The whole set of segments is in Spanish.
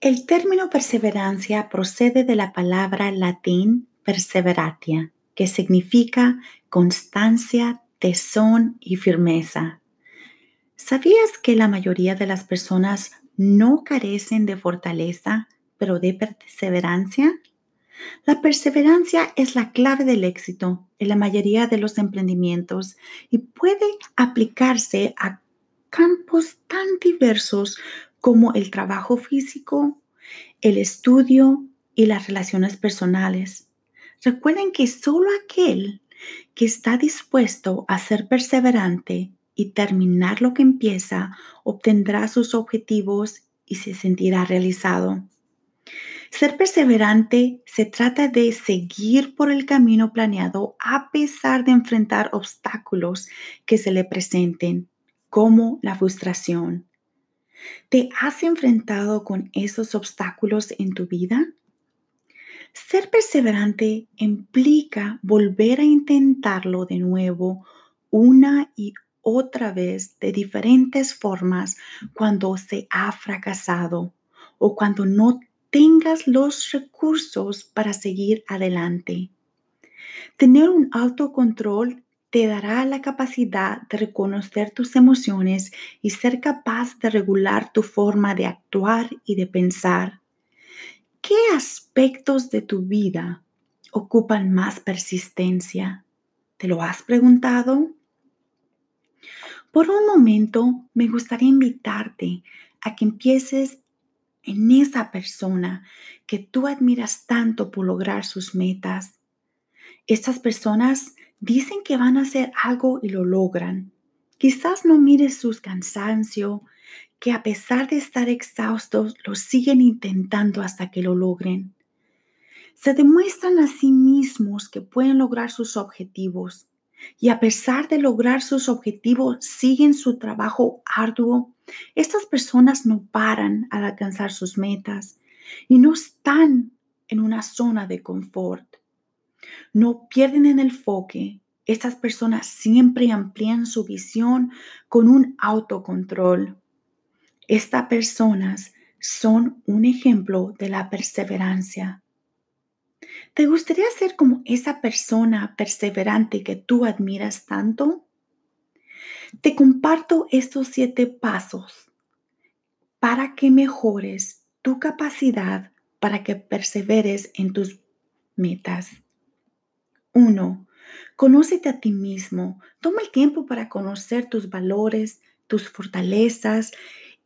El término perseverancia procede de la palabra latín perseveratia, que significa constancia, tesón y firmeza. ¿Sabías que la mayoría de las personas no carecen de fortaleza, pero de perseverancia? La perseverancia es la clave del éxito en la mayoría de los emprendimientos y puede aplicarse a campos tan diversos como el trabajo físico, el estudio y las relaciones personales. Recuerden que solo aquel que está dispuesto a ser perseverante y terminar lo que empieza obtendrá sus objetivos y se sentirá realizado. Ser perseverante se trata de seguir por el camino planeado a pesar de enfrentar obstáculos que se le presenten, como la frustración. ¿Te has enfrentado con esos obstáculos en tu vida? Ser perseverante implica volver a intentarlo de nuevo una y otra vez de diferentes formas cuando se ha fracasado o cuando no tengas los recursos para seguir adelante. Tener un autocontrol te dará la capacidad de reconocer tus emociones y ser capaz de regular tu forma de actuar y de pensar. ¿Qué aspectos de tu vida ocupan más persistencia? ¿Te lo has preguntado? Por un momento me gustaría invitarte a que empieces en esa persona que tú admiras tanto por lograr sus metas. Estas personas dicen que van a hacer algo y lo logran. Quizás no mires su cansancio, que a pesar de estar exhaustos, lo siguen intentando hasta que lo logren. Se demuestran a sí mismos que pueden lograr sus objetivos y a pesar de lograr sus objetivos, siguen su trabajo arduo. Estas personas no paran al alcanzar sus metas y no están en una zona de confort. No pierden el enfoque. Estas personas siempre amplían su visión con un autocontrol. Estas personas son un ejemplo de la perseverancia. ¿Te gustaría ser como esa persona perseverante que tú admiras tanto? Te comparto estos siete pasos para que mejores tu capacidad para que perseveres en tus metas. 1. Conócete a ti mismo. Toma el tiempo para conocer tus valores, tus fortalezas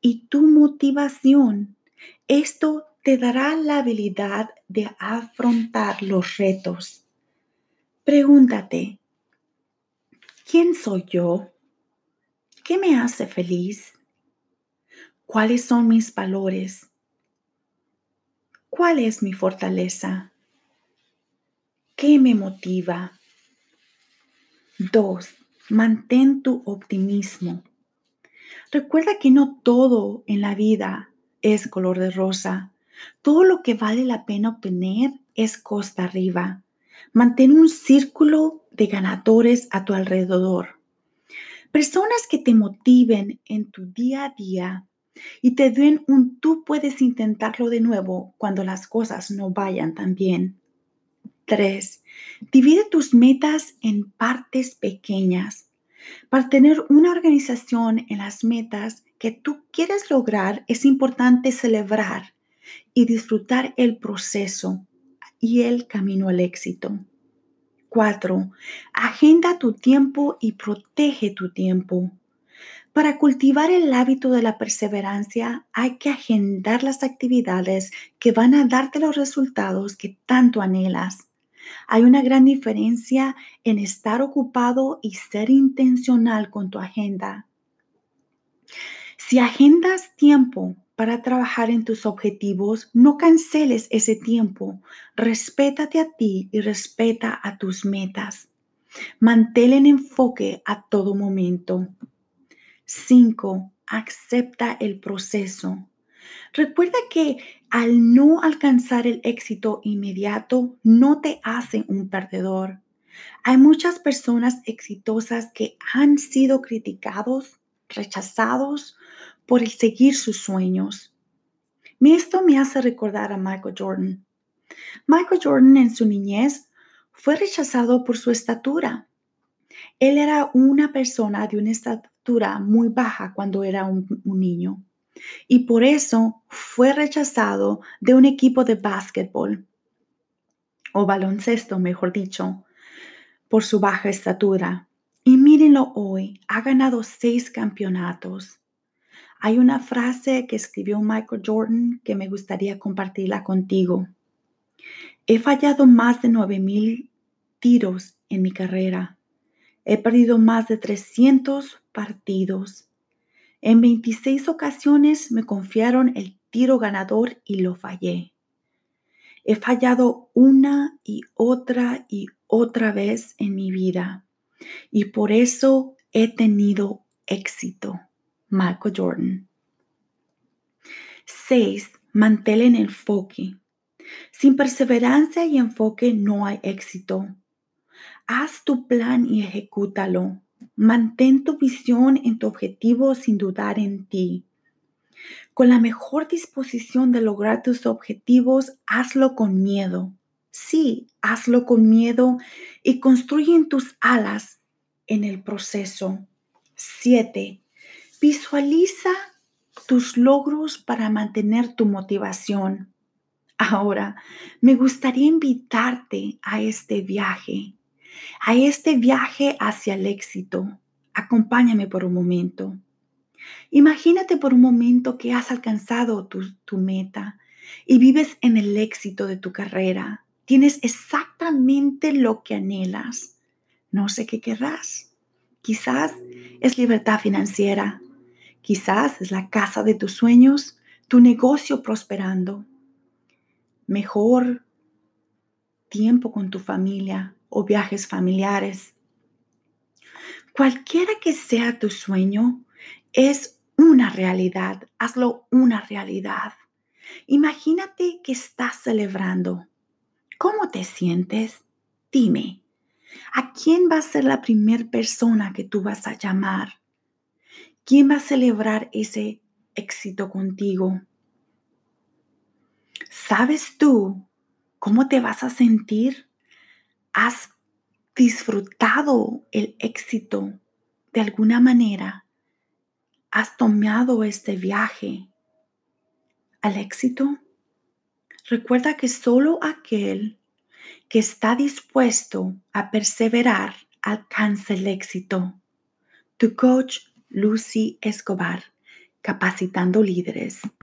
y tu motivación. Esto te dará la habilidad de afrontar los retos. Pregúntate, ¿quién soy yo? ¿Qué me hace feliz? ¿Cuáles son mis valores? ¿Cuál es mi fortaleza? ¿Qué me motiva? 2. Mantén tu optimismo. Recuerda que no todo en la vida es color de rosa. Todo lo que vale la pena obtener es costa arriba. Mantén un círculo de ganadores a tu alrededor. Personas que te motiven en tu día a día y te den un tú puedes intentarlo de nuevo cuando las cosas no vayan tan bien. 3. Divide tus metas en partes pequeñas. Para tener una organización en las metas que tú quieres lograr, es importante celebrar y disfrutar el proceso y el camino al éxito. 4. Agenda tu tiempo y protege tu tiempo. Para cultivar el hábito de la perseverancia hay que agendar las actividades que van a darte los resultados que tanto anhelas. Hay una gran diferencia en estar ocupado y ser intencional con tu agenda. Si agendas tiempo para trabajar en tus objetivos, no canceles ese tiempo. Respétate a ti y respeta a tus metas. Mantén en enfoque a todo momento. 5. Acepta el proceso. Recuerda que al no alcanzar el éxito inmediato no te hace un perdedor. Hay muchas personas exitosas que han sido criticados, rechazados por el seguir sus sueños. Esto me hace recordar a Michael Jordan. Michael Jordan en su niñez fue rechazado por su estatura. Él era una persona de una estatura muy baja cuando era un, niño y por eso fue rechazado de un equipo de básquetbol o baloncesto, mejor dicho, por su baja estatura. Y mírenlo hoy, ha ganado seis campeonatos. Hay una frase que escribió Michael Jordan que me gustaría compartirla contigo. He fallado más de 9000 tiros en mi carrera. He perdido más de 300 partidos. En 26 ocasiones me confiaron el tiro ganador y lo fallé. He fallado una y otra y otra vez en mi vida y por eso he tenido éxito. Michael Jordan. 6. Mantén el enfoque. Sin perseverancia y enfoque no hay éxito. Haz tu plan y ejecútalo. Mantén tu visión en tu objetivo sin dudar en ti. Con la mejor disposición de lograr tus objetivos, hazlo con miedo. Sí, hazlo con miedo y construye tus alas en el proceso. 7. Visualiza tus logros para mantener tu motivación. Ahora, me gustaría invitarte a este viaje, a este viaje hacia el éxito. Acompáñame por un momento. Imagínate por un momento que has alcanzado tu, meta y vives en el éxito de tu carrera. Tienes exactamente lo que anhelas. No sé qué querrás. Quizás es libertad financiera. Quizás es la casa de tus sueños, tu negocio prosperando. Mejor tiempo con tu familia o viajes familiares. Cualquiera que sea tu sueño, es una realidad. Hazlo una realidad. Imagínate que estás celebrando. ¿Cómo te sientes? Dime, ¿a quién va a ser la primera persona que tú vas a llamar? ¿Quién va a celebrar ese éxito contigo? ¿Sabes tú cómo te vas a sentir? ¿Has disfrutado el éxito de alguna manera? has tomado este viaje al éxito? Recuerda que solo aquel que está dispuesto a perseverar alcanza el éxito. Tu coach Lucy Escobar, capacitando líderes.